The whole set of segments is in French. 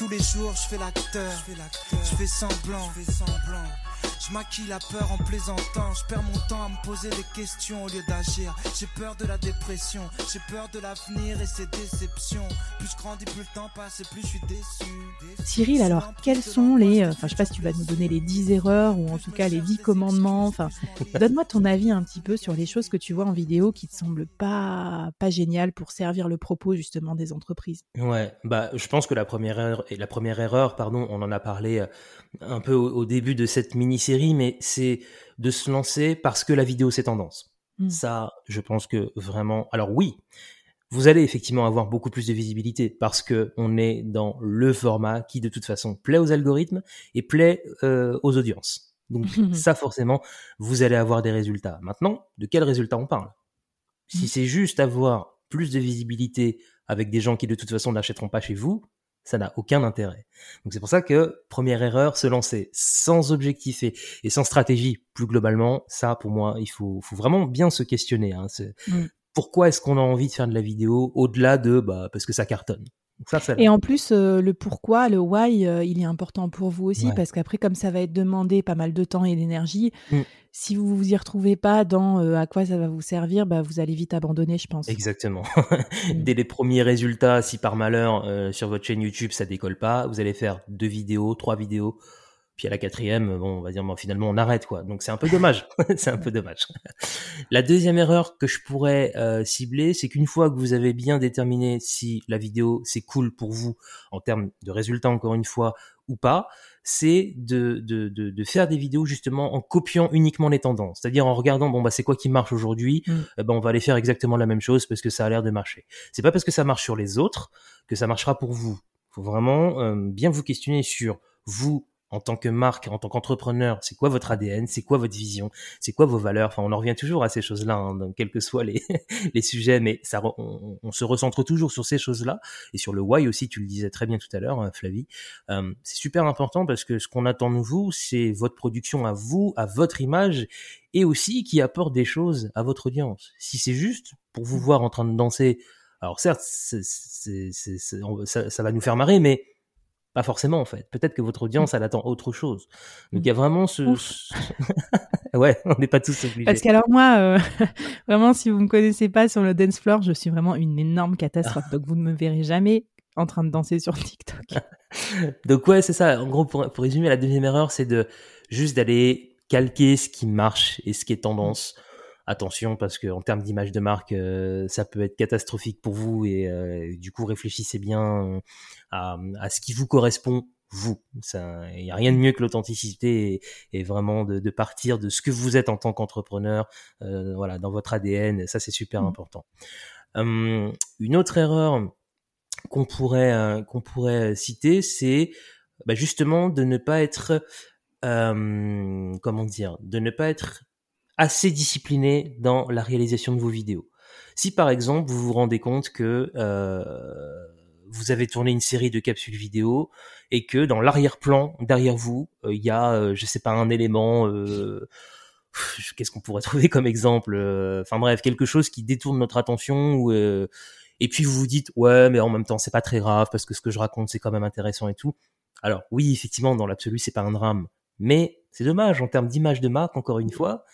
Tous les jours, je fais l'acteur, je fais semblant, je fais semblant. Je maquille la peur en plaisantant. Je perds mon temps à me poser des questions au lieu d'agir. J'ai peur de la dépression, j'ai peur de l'avenir et ses déceptions. Plus je grandis, plus le temps passe et plus je suis déçu. Cyril, alors quelles sont les. Euh, enfin, je sais pas si tu vas nous donner les 10 erreurs ou en tout cas les 10 commandements. Enfin, donne-moi ton avis un petit peu sur les choses que tu vois en vidéo qui te semblent pas, pas géniales pour servir le propos justement des entreprises. Ouais, bah, je pense que la première erreur, et la première erreur, pardon, on en a parlé euh, un peu au, début de cette mini-série, mais c'est de se lancer parce que la vidéo c'est tendance. Hmm. Ça, je pense que vraiment. Alors oui, vous allez effectivement avoir beaucoup plus de visibilité parce que on est dans le format qui de toute façon plaît aux algorithmes et plaît euh, aux audiences. Donc ça forcément, vous allez avoir des résultats. Maintenant, de quels résultats on parle? Si hmm. c'est juste avoir plus de visibilité avec des gens qui de toute façon n'achèteront pas chez vous, ça n'a aucun intérêt. Donc c'est pour ça que première erreur, se lancer sans objectif et, sans stratégie plus globalement, ça pour moi, il faut, faut vraiment bien se questionner. Hein. Mm. Pourquoi est-ce qu'on a envie de faire de la vidéo au-delà de bah parce que ça cartonne et en plus, euh, le pourquoi, le why, euh, il est important pour vous aussi, parce qu'après, comme ça va être demandé pas mal de temps et d'énergie, mm. si vous vous y retrouvez pas dans euh, à quoi ça va vous servir, bah, vous allez vite abandonner, je pense. Exactement. Mm. Dès les premiers résultats, si par malheur sur votre chaîne YouTube ça décolle pas, vous allez faire deux vidéos, trois vidéos puis à la quatrième, bon, on va dire, bon, finalement, on arrête, quoi. Donc c'est un peu dommage. c'est un peu dommage. la deuxième erreur que je pourrais euh, cibler, c'est qu'une fois que vous avez bien déterminé si la vidéo c'est cool pour vous en termes de résultats, encore une fois, ou pas, c'est de, de, de, de, faire des vidéos justement en copiant uniquement les tendances. C'est-à-dire en regardant, bon, bah, c'est quoi qui marche aujourd'hui, mm. eh ben, on va aller faire exactement la même chose parce que ça a l'air de marcher. C'est pas parce que ça marche sur les autres que ça marchera pour vous. Faut vraiment euh, bien vous questionner sur vous, en tant que marque, en tant qu'entrepreneur, c'est quoi votre ADN, c'est quoi votre vision, c'est quoi vos valeurs? Enfin, on en revient toujours à ces choses-là, hein, quels que soient les, les sujets, mais ça, on, se recentre toujours sur ces choses-là et sur le why aussi. Tu le disais très bien tout à l'heure, hein, Flavie. Euh, c'est super important parce que ce qu'on attend de vous, c'est votre production à vous, à votre image, et aussi qui apporte des choses à votre audience. Si c'est juste pour vous voir en train de danser, alors certes, c'est, ça, ça va nous faire marrer, mais pas forcément en fait. Peut-être que votre audience, elle attend autre chose. Donc il y a vraiment ce... ouais, on n'est pas tous obligés. Parce qu'alors moi, euh, vraiment, si vous me connaissez pas sur le dance floor, je suis vraiment une énorme catastrophe. Donc vous ne me verrez jamais en train de danser sur TikTok. Donc ouais, c'est ça. En gros, pour, pour résumer, la deuxième erreur, c'est de juste d'aller calquer ce qui marche et ce qui est tendance attention parce que en termes d'image de marque, euh, ça peut être catastrophique pour vous et euh, du coup réfléchissez bien à, ce qui vous correspond vous. Il n'y a rien de mieux que l'authenticité et, vraiment de, partir de ce que vous êtes en tant qu'entrepreneur, euh, voilà, dans votre ADN. Ça c'est super mmh. important. Hum, une autre erreur qu'on pourrait qu'on pourrait citer, c'est bah, justement de ne pas être comment dire, de ne pas être assez discipliné dans la réalisation de vos vidéos. Si par exemple vous vous rendez compte que euh, vous avez tourné une série de capsules vidéo et que dans l'arrière-plan derrière vous euh, il y a euh, je sais pas un élément qu'est-ce qu'on pourrait trouver comme exemple enfin bref quelque chose qui détourne notre attention ou et puis vous vous dites ouais mais en même temps c'est pas très grave parce que ce que je raconte c'est quand même intéressant et tout alors oui effectivement dans l'absolu c'est pas un drame mais c'est dommage en termes d'image de marque encore une fois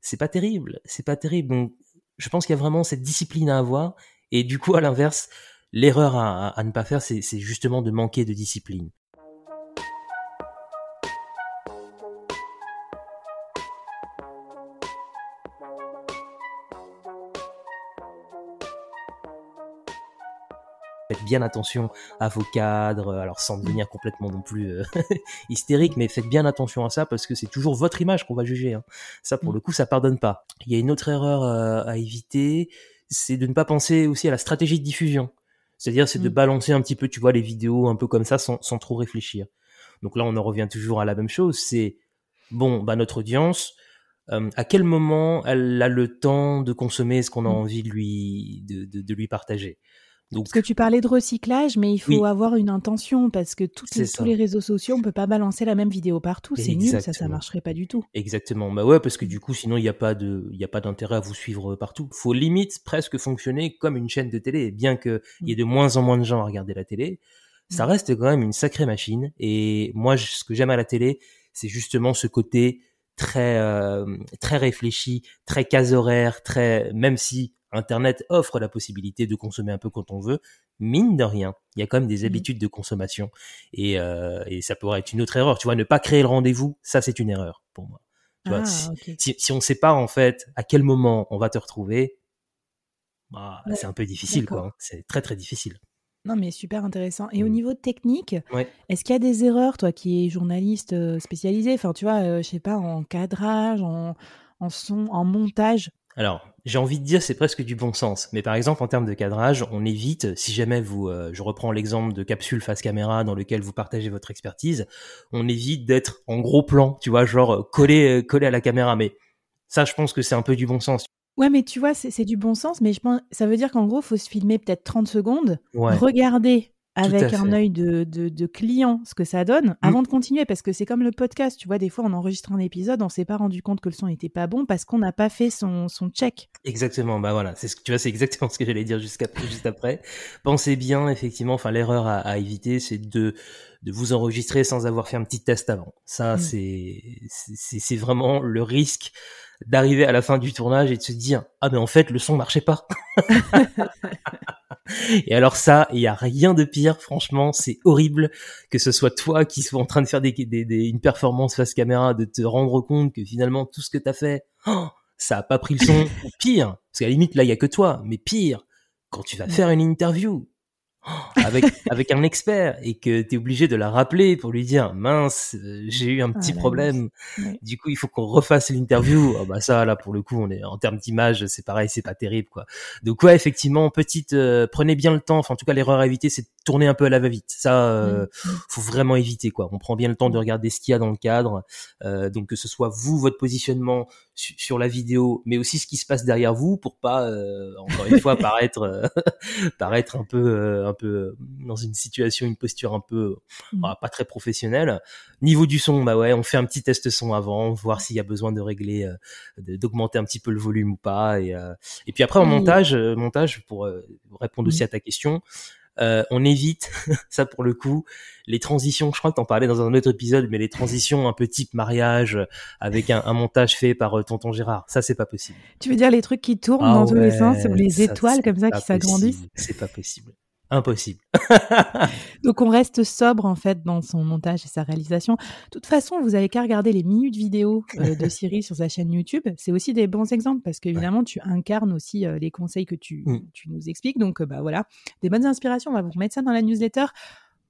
c'est pas terrible, c'est pas terrible. Donc, je pense qu'il y a vraiment cette discipline à avoir. Et du coup, à l'inverse, l'erreur à, ne pas faire, c'est justement de manquer de discipline. Bien attention à vos cadres, alors sans devenir complètement non plus euh, hystérique, mais faites bien attention à ça parce que c'est toujours votre image qu'on va juger. Hein. Ça, pour mm. le coup, ça pardonne pas. Il y a une autre erreur euh, à éviter, c'est de ne pas penser aussi à la stratégie de diffusion. C'est-à-dire, c'est de mm. balancer un petit peu, tu vois, les vidéos un peu comme ça sans, sans trop réfléchir. Donc là, on en revient toujours à la même chose. C'est bon, bah notre audience, euh, à quel moment elle a le temps de consommer ce qu'on a mm. envie de lui de, de, de lui partager? Parce que tu parlais de recyclage, mais il faut avoir une intention parce que toutes tous les réseaux sociaux, on peut pas balancer la même vidéo partout. C'est nul, ça, ça marcherait pas du tout. Exactement. Bah ouais, parce que du coup, sinon, il n'y a pas de, il y a pas d'intérêt à vous suivre partout. Faut limite presque fonctionner comme une chaîne de télé, bien qu'il y ait de moins en moins de gens à regarder la télé. ça reste quand même une sacrée machine. Et moi, ce que j'aime à la télé, c'est justement ce côté très euh, très réfléchi, très case horaire, très même si Internet offre la possibilité de consommer un peu quand on veut, mine de rien, il y a quand même des mmh. habitudes de consommation et, euh, et ça pourrait être une autre erreur. Tu vois, ne pas créer le rendez-vous, ça c'est une erreur pour moi. Tu vois, ah, si, si, on ne sait pas en fait à quel moment on va te retrouver, bah, c'est un peu difficile, quoi. Hein. C'est très très difficile. Non, mais super intéressant. Et au mmh. niveau technique, est-ce qu'il y a des erreurs, toi qui es journaliste euh, spécialisé, enfin, tu vois, euh, je sais pas, en cadrage, en, en son, en montage? Alors, j'ai envie de dire, c'est presque du bon sens. Mais par exemple, en termes de cadrage, on évite, si jamais vous, euh, je reprends l'exemple de capsule face caméra dans lequel vous partagez votre expertise, on évite d'être en gros plan, tu vois, genre collé, collé à la caméra. Mais ça, je pense que c'est un peu du bon sens. Ouais, mais tu vois, c'est du bon sens, mais je pense, ça veut dire qu'en gros, il faut se filmer peut-être 30 secondes, regarder avec un œil de, de, client ce que ça donne mmh. avant de continuer, parce que c'est comme le podcast, tu vois, des fois on enregistre un épisode, on s'est pas rendu compte que le son n'était pas bon parce qu'on n'a pas fait son, son check. Exactement, bah voilà, c'est ce que tu vois, c'est exactement ce que j'allais dire jusqu'à juste après. Pensez bien, effectivement, enfin l'erreur à, éviter, c'est de de vous enregistrer sans avoir fait un petit test avant. Ça, mmh. c'est c'est vraiment le risque d'arriver à la fin du tournage et de se dire ah mais en fait le son marchait pas. et alors ça, il y a rien de pire, franchement, c'est horrible que ce soit toi qui sois en train de faire des, une performance face caméra, de te rendre compte que finalement tout ce que t'as fait, oh, ça a pas pris le son. pire, parce qu'à la limite là il y a que toi, mais pire, quand tu vas faire une interview, avec avec un expert et que tu es obligé de la rappeler pour lui dire mince euh, j'ai eu un petit ah problème. du coup il faut qu'on refasse l'interview. Oh, bah ça là pour le coup on est en termes d'image c'est pareil c'est pas terrible quoi. Donc ouais effectivement petite euh, prenez bien le temps. Enfin en tout cas l'erreur à éviter c'est de tourner un peu à la va-vite. Ça euh, faut vraiment éviter quoi. On prend bien le temps de regarder ce qu'il y a dans le cadre. Donc que ce soit vous votre positionnement sur la vidéo mais aussi ce qui se passe derrière vous pour pas encore une fois paraître paraître un peu un peu euh, dans une situation, une posture un peu bah, pas très professionnelle. Niveau du son, bah ouais, on fait un petit test son avant, voir s'il y a besoin de régler, euh, d'augmenter un petit peu le volume ou pas. Et, euh, et puis après en montage, montage pour répondre aussi mmh. à ta question. On évite, ça pour le coup, les transitions, je crois que t'en parlais dans un autre épisode, mais les transitions un peu type mariage, avec un, montage fait par tonton Gérard, ça c'est pas possible. Tu veux dire les trucs qui tournent ah dans tous les sens, ou les étoiles comme ça qui s'agrandissent C'est pas possible impossible. Donc on reste sobre en fait dans son montage et sa réalisation. De toute façon, vous avez qu'à regarder les minutes vidéo euh, de Cyril sur sa chaîne YouTube. C'est aussi des bons exemples parce qu'évidemment tu incarnes aussi euh, les conseils que tu, mm. tu nous expliques. Donc euh, bah voilà, des bonnes inspirations. On va vous remettre ça dans la newsletter.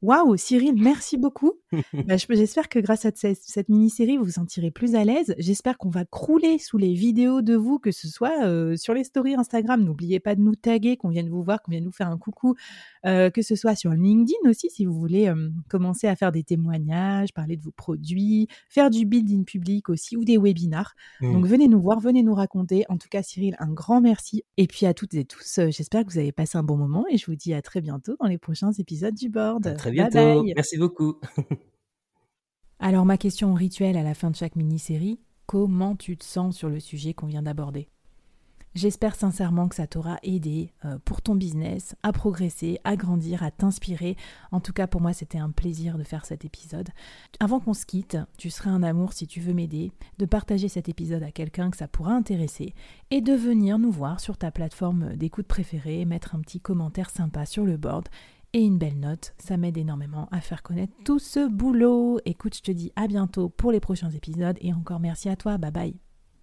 Waouh, Cyril, merci beaucoup. Bah, j'espère que grâce à cette, mini-série, vous vous sentirez plus à l'aise. J'espère qu'on va crouler sous les vidéos de vous, que ce soit euh, sur les stories Instagram. N'oubliez pas de nous taguer, qu'on vienne vous voir, qu'on vienne nous faire un coucou, euh, que ce soit sur LinkedIn aussi, si vous voulez euh, commencer à faire des témoignages, parler de vos produits, faire du building public aussi ou des webinars. Mmh. Donc venez nous voir, venez nous raconter. En tout cas, Cyril, un grand merci. Et puis à toutes et tous, j'espère que vous avez passé un bon moment et je vous dis à très bientôt dans les prochains épisodes du board bientôt. Merci beaucoup. Alors, ma question rituelle à la fin de chaque mini-série comment tu te sens sur le sujet qu'on vient d'aborder? J'espère sincèrement que ça t'aura aidé euh, pour ton business à progresser, à grandir, à t'inspirer. En tout cas, pour moi, c'était un plaisir de faire cet épisode. Avant qu'on se quitte, tu serais un amour si tu veux m'aider, de partager cet épisode à quelqu'un que ça pourra intéresser et de venir nous voir sur ta plateforme d'écoute préférée, mettre un petit commentaire sympa sur le board et une belle note. Ça m'aide énormément à faire connaître tout ce boulot. Écoute, je te dis à bientôt pour les prochains épisodes et encore merci à toi. Bye bye.